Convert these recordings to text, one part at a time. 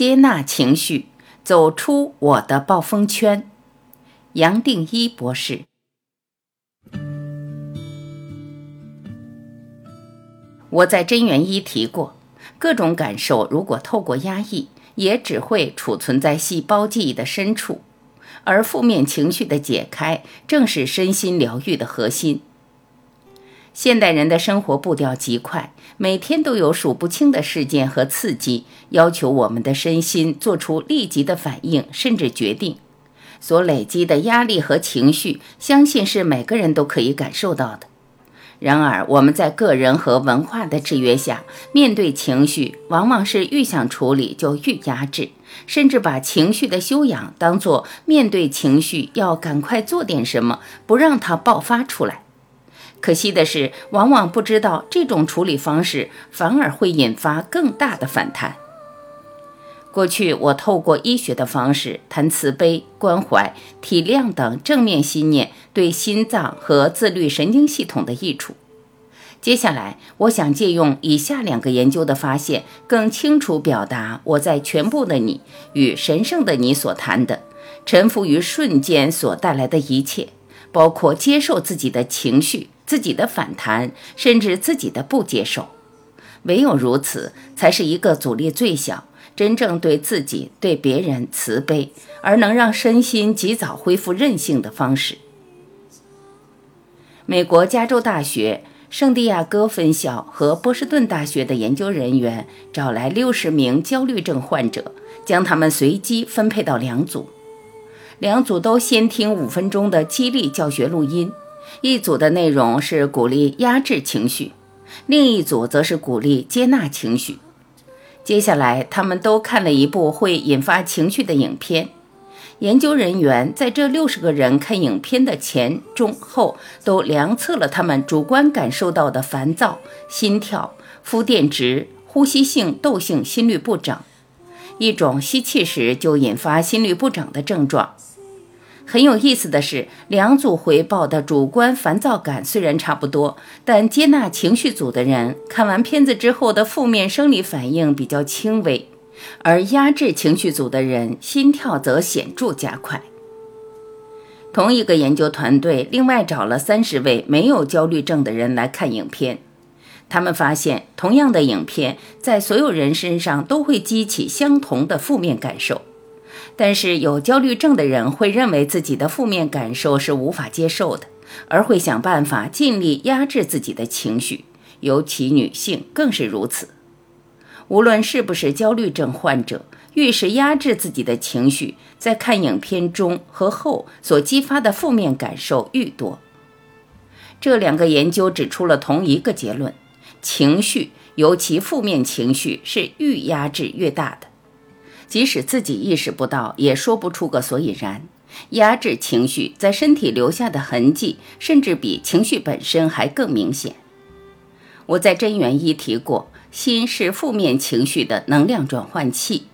接纳情绪，走出我的暴风圈。杨定一博士。我在真元一提过，各种感受如果透过压抑，也只会储存在细胞记忆的深处，而负面情绪的解开，正是身心疗愈的核心。现代人的生活步调极快，每天都有数不清的事件和刺激，要求我们的身心做出立即的反应，甚至决定。所累积的压力和情绪，相信是每个人都可以感受到的。然而，我们在个人和文化的制约下，面对情绪，往往是愈想处理就愈压制，甚至把情绪的修养当作面对情绪要赶快做点什么，不让它爆发出来。可惜的是，往往不知道这种处理方式反而会引发更大的反弹。过去，我透过医学的方式谈慈悲、关怀、体谅等正面信念对心脏和自律神经系统的益处。接下来，我想借用以下两个研究的发现，更清楚表达我在《全部的你》与神圣的你所谈的臣服于瞬间所带来的一切，包括接受自己的情绪、自己的反弹，甚至自己的不接受。唯有如此，才是一个阻力最小。真正对自己、对别人慈悲，而能让身心及早恢复韧性的方式。美国加州大学圣地亚哥分校和波士顿大学的研究人员找来六十名焦虑症患者，将他们随机分配到两组，两组都先听五分钟的激励教学录音，一组的内容是鼓励压制情绪，另一组则是鼓励接纳情绪。接下来，他们都看了一部会引发情绪的影片。研究人员在这六十个人看影片的前、中、后都量测了他们主观感受到的烦躁、心跳、肤电值、呼吸性窦性心律不整，一种吸气时就引发心律不整的症状。很有意思的是，两组回报的主观烦躁感虽然差不多，但接纳情绪组的人看完片子之后的负面生理反应比较轻微，而压制情绪组的人心跳则显著加快。同一个研究团队另外找了三十位没有焦虑症的人来看影片，他们发现，同样的影片在所有人身上都会激起相同的负面感受。但是有焦虑症的人会认为自己的负面感受是无法接受的，而会想办法尽力压制自己的情绪，尤其女性更是如此。无论是不是焦虑症患者，越是压制自己的情绪，在看影片中和后所激发的负面感受愈多。这两个研究指出了同一个结论：情绪，尤其负面情绪，是愈压制越大的。即使自己意识不到，也说不出个所以然。压制情绪在身体留下的痕迹，甚至比情绪本身还更明显。我在真元一提过，心是负面情绪的能量转换器，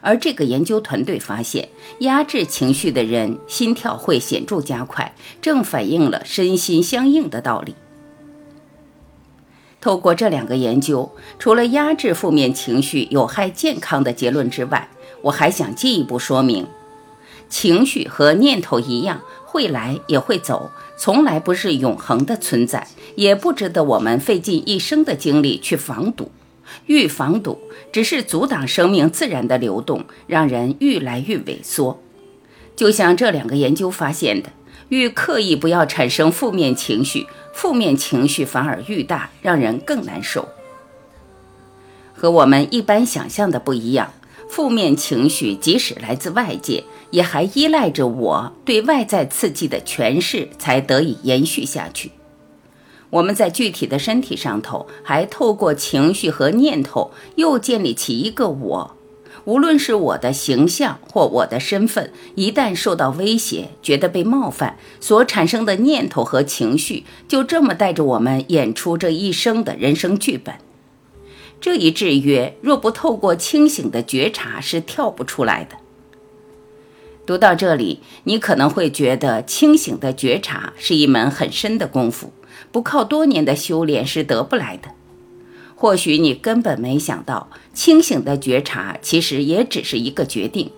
而这个研究团队发现，压制情绪的人心跳会显著加快，正反映了身心相应的道理。透过这两个研究，除了压制负面情绪有害健康的结论之外，我还想进一步说明，情绪和念头一样，会来也会走，从来不是永恒的存在，也不值得我们费尽一生的精力去防堵。预防堵，只是阻挡生命自然的流动，让人愈来愈萎缩。就像这两个研究发现的。愈刻意不要产生负面情绪，负面情绪反而愈大，让人更难受。和我们一般想象的不一样，负面情绪即使来自外界，也还依赖着我对外在刺激的诠释才得以延续下去。我们在具体的身体上头，还透过情绪和念头，又建立起一个我。无论是我的形象或我的身份，一旦受到威胁，觉得被冒犯，所产生的念头和情绪，就这么带着我们演出这一生的人生剧本。这一制约，若不透过清醒的觉察，是跳不出来的。读到这里，你可能会觉得清醒的觉察是一门很深的功夫，不靠多年的修炼是得不来的。或许你根本没想到，清醒的觉察其实也只是一个决定。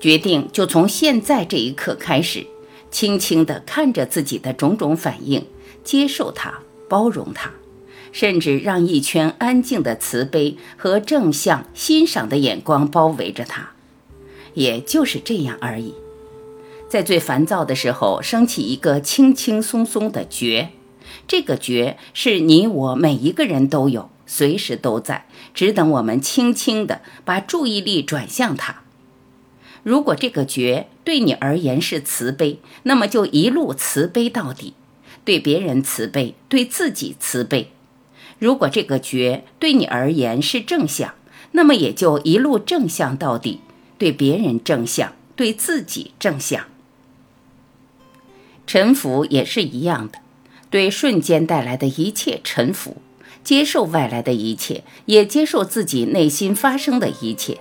决定就从现在这一刻开始，轻轻地看着自己的种种反应，接受它，包容它，甚至让一圈安静的慈悲和正向欣赏的眼光包围着它。也就是这样而已。在最烦躁的时候，升起一个轻轻松松的觉，这个觉是你我每一个人都有。随时都在，只等我们轻轻地把注意力转向它。如果这个觉对你而言是慈悲，那么就一路慈悲到底，对别人慈悲，对自己慈悲。如果这个觉对你而言是正向，那么也就一路正向到底，对别人正向，对自己正向。臣服也是一样的，对瞬间带来的一切臣服。接受外来的一切，也接受自己内心发生的一切，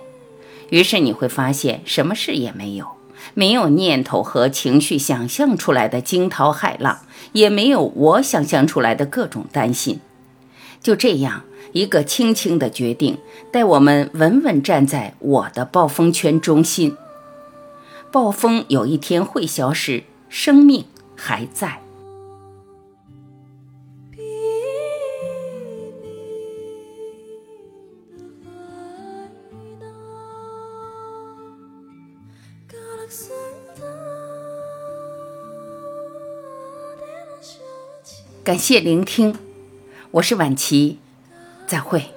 于是你会发现什么事也没有，没有念头和情绪想象出来的惊涛骇浪，也没有我想象出来的各种担心。就这样，一个轻轻的决定，带我们稳稳站在我的暴风圈中心。暴风有一天会消失，生命还在。感谢聆听，我是晚琪，再会。